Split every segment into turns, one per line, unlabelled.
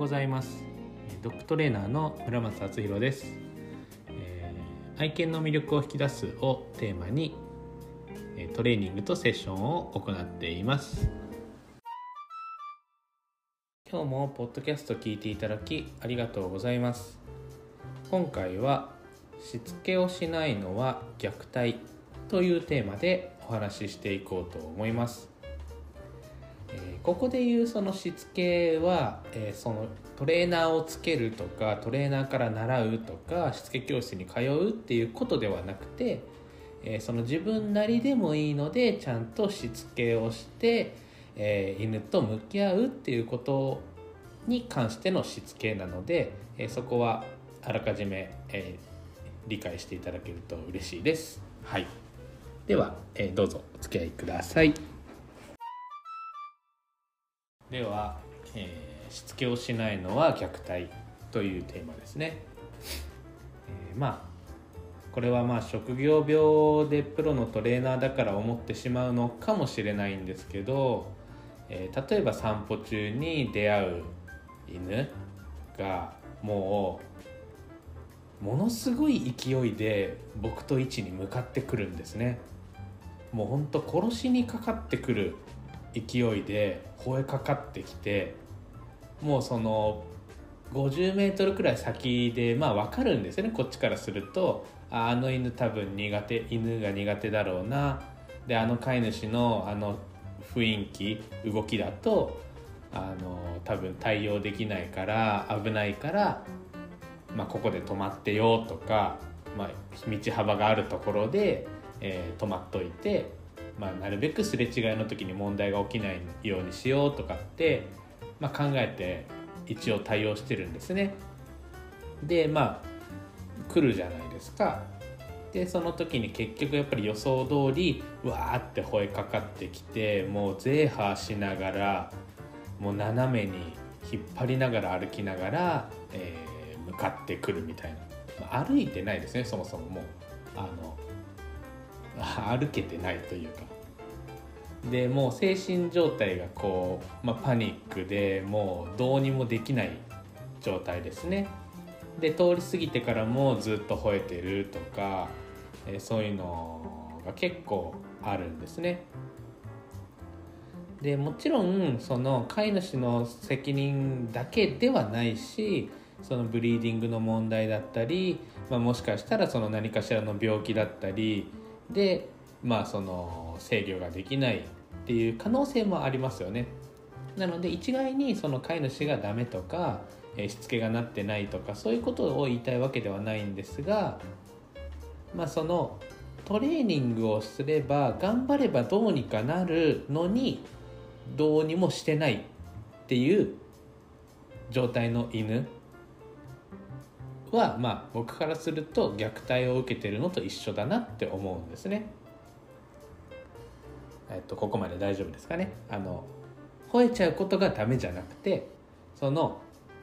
ございます。ドッグトレーナーの村松敦弘です、えー愛犬の魅力を引き出すをテーマにえートレーニングとセッションを行っています。今日もポッドキャスト聞いていただきありがとうございます。今回はしつけをしないのは虐待というテーマでお話ししていこうと思います。えーここで言うそのしつけは、えーそのトレーナーをつけるとかトレーナーから習うとかしつけ教室に通うっていうことではなくて、えーその自分なりでもいいのでちゃんとしつけをして、えー犬と向き合うっていうことに関してのしつけなので、えーそこはあらかじめ、えー理解していただけると嬉しいです。はい、では、えーどうぞお付き合いください。では、えーしつけをしないのは虐待というテーマですね。えーまあこれはまあ職業病でプロのトレーナーだから思ってしまうのかもしれないんですけど、えー例えば散歩中に出会う犬がもうものすごい勢いで僕と位置に向かってくるんですね。もうほんと殺しにかかってくる勢いで吠えかかってきてもうその50メートルくらい先でまあ分かるんですよね。こっちからするとああの犬多分苦手犬が苦手だろうな。であの飼い主のあの雰囲気動きだとあの多分対応できないから危ないから、まあ、ここで止まってよとか、まあ、道幅があるところで、えー止まっといて、まあ、なるべくすれ違いの時に問題が起きないようにしようとかって、まあ、考えて一応対応してるんですね。でまあ来るじゃないですか。でその時に結局やっぱり予想通りわーって吠えかかってきてもうゼーハーしながらもう斜めに引っ張りながら歩きながら、えー向かってくるみたいな、まあ歩いてないですねそもそももうあの歩けてないというか。でもう精神状態がこう、まあ、パニックでもうどうにもできない状態ですね。で通り過ぎてからもずっと吠えてるとか、えそういうのが結構あるんですね。でもちろんその飼い主の責任だけではないしそのブリーディングの問題だったり、まあ、もしかしたらその何かしらの病気だったりでまあその制御ができないっていう可能性もありますよね。なので一概にその飼い主がダメとか、しつけがなってないとかそういうことを言いたいわけではないんですがまあそのトレーニングをすれば頑張ればどうにかなるのにどうにもしてないっていう状態の犬はまあ僕からすると虐待を受けてるのと一緒だなって思うんですね。えっとここまで大丈夫ですかね。あの吠えちゃうことがダメじゃなくてその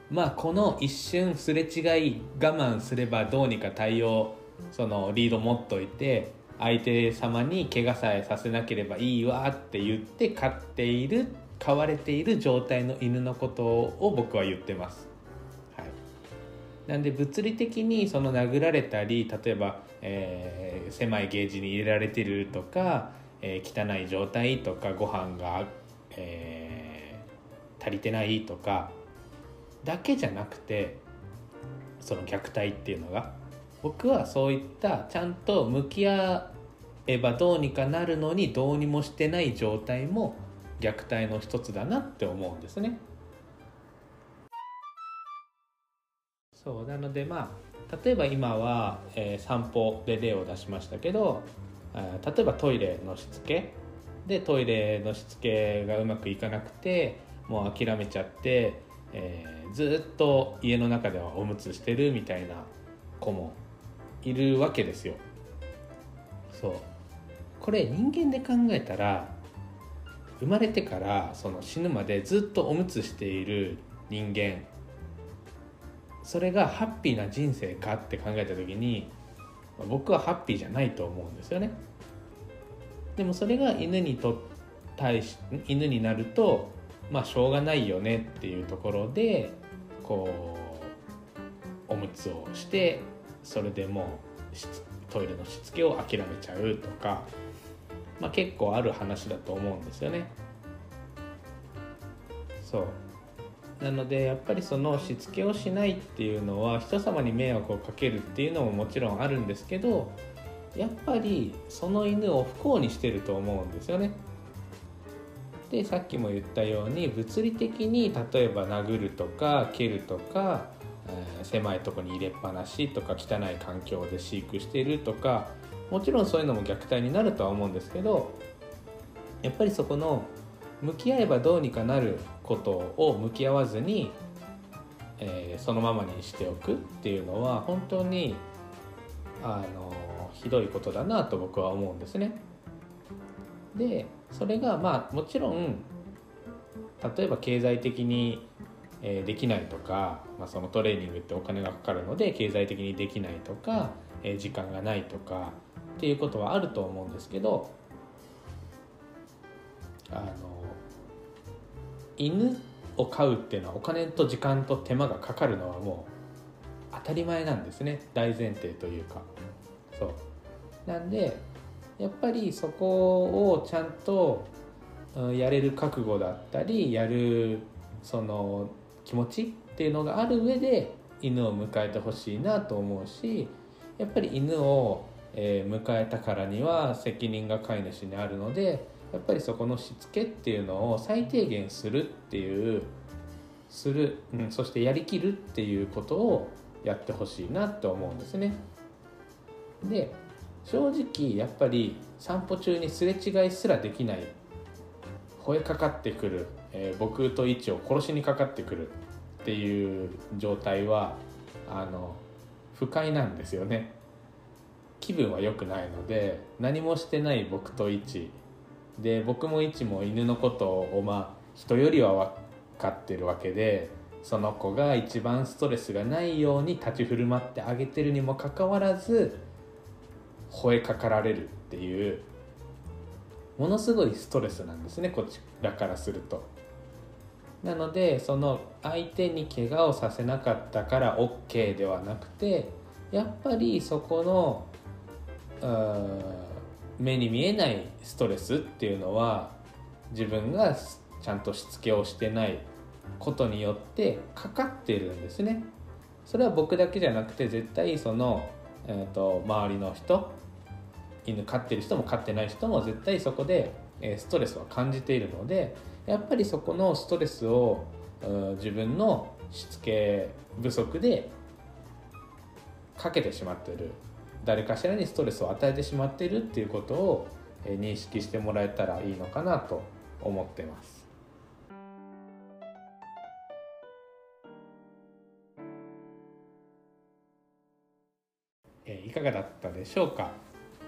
まあこの一瞬すれ違い我慢すればどうにか対応そのリード持っといて相手様に怪我さえさせなければいいわって言って飼っている飼われている状態の犬のことを僕は言ってます。なんで物理的にその殴られたり例えば、えー狭いゲージに入れられてるとか、えー汚い状態とかご飯が、えー足りてないとかだけじゃなくてその虐待っていうのが僕はそういったちゃんと向き合えばどうにかなるのにどうにもしてない状態も虐待の一つだなって思うんですね。そうなのでまあ例えば今は、えー散歩で例を出しましたけど例えばトイレのしつけでトイレのしつけがうまくいかなくてもう諦めちゃって、えーずっと家の中ではおむつしてるみたいな子もいるわけですよ。そうこれ人間で考えたら生まれてからその死ぬまでずっとおむつしている人間それがハッピーな人生かって考えた時に僕はハッピーじゃないと思うんですよねでもそれが犬にと対し犬になるとまあしょうがないよねっていうところでこうおむつをしてそれでもうトイレのしつけを諦めちゃうとか、まあ、結構ある話だと思うんですよね。そうなのでやっぱりそのしつけをしないっていうのは人様に迷惑をかけるっていうのももちろんあるんですけどやっぱりその犬を不幸にしてると思うんですよね。でさっきも言ったように物理的に例えば殴るとか蹴るとか、えー、狭いとこに入れっぱなしとか汚い環境で飼育してるとかもちろんそういうのも虐待になるとは思うんですけどやっぱりそこの向き合えばどうにかなることを向き合わずに、えー、そのままにしておくっていうのは本当にあのひどいことだなと僕は思うんですね。でそれがまあもちろん例えば経済的にえできないとか、まあ、そのトレーニングってお金がかかるので経済的にできないとか、え時間がないとかっていうことはあると思うんですけどあの犬を飼うっていうのはお金と時間と手間がかかるのはもう当たり前なんですね。大前提というか。そう。なんでやっぱりそこをちゃんとやれる覚悟だったりやるその気持ちっていうのがある上で犬を迎えてほしいなと思うしやっぱり犬を、迎えたからには責任が飼い主にあるのでやっぱりそこのしつけっていうのを最低限するっていうする、うん、そしてやりきるっていうことをやってほしいなと思うんですね。で正直やっぱり散歩中にすれ違いすらできない吠えかかってくる、えー、僕と位置を殺しにかかってくるっていう状態はあの不快なんですよね気分は良くないので何もしてない僕と位置で僕も位置も犬のことをまあ人よりは分かってるわけでその子が一番ストレスがないように立ち振る舞ってあげてるにもかかわらず吠えかかられるっていうものすごいストレスなんですねこちらからすると。なのでその相手に怪我をさせなかったから OK ではなくてやっぱりそこの目に見えないストレスっていうのは自分がちゃんとしつけをしてないことによってかかっているんですね。それは僕だけじゃなくて絶対その、えーと周りの人犬飼ってる人も飼ってない人も絶対そこでストレスを感じているのでやっぱりそこのストレスを自分のしつけ不足でかけてしまってる誰かしらにストレスを与えてしまっているっていうことを認識してもらえたらいいのかなと思ってます。いかがだったでしょうか？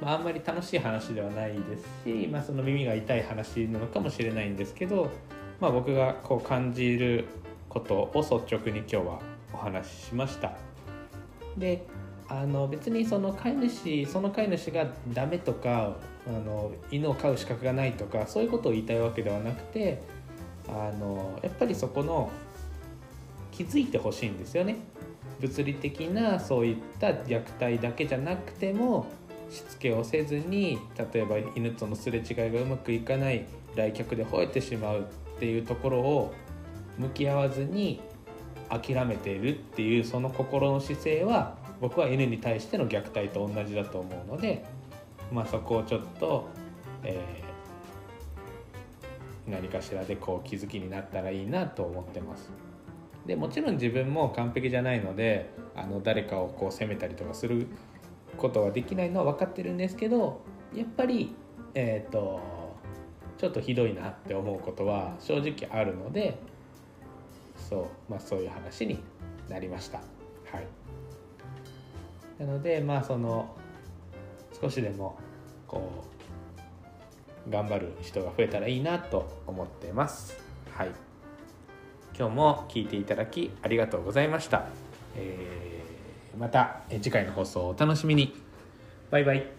まあ、あんまり楽しい話ではないですし、まあ、その耳が痛い話なのかもしれないんですけど、まあ、僕がこう感じることを率直に今日はお話ししました。であの別にその飼い主その飼い主がダメとかあの犬を飼う資格がないとかそういうことを言いたいわけではなくてあのやっぱりそこの気づいてほしいんですよね。物理的なそういった虐待だけじゃなくてもしつけをせずに例えば犬とのすれ違いがうまくいかない来客で吠えてしまうっていうところを向き合わずに諦めているっていうその心の姿勢は僕は犬に対しての虐待と同じだと思うので、まあ、そこをちょっと、えー、何かしらでこう気づきになったらいいなと思ってます。でもちろん自分も完璧じゃないのであの誰かをこう責めたりとかすることはできないのは分かってるんですけどやっぱりえっ、ー、とちょっとひどいなって思うことは正直あるのでそう,、まあ、そういう話になりました。はい、なのでまあその少しでもこう頑張る人が増えたらいいなと思ってます。はい、今日も聞いていただきありがとうございました。えーまた次回の放送をお楽しみにバイバイ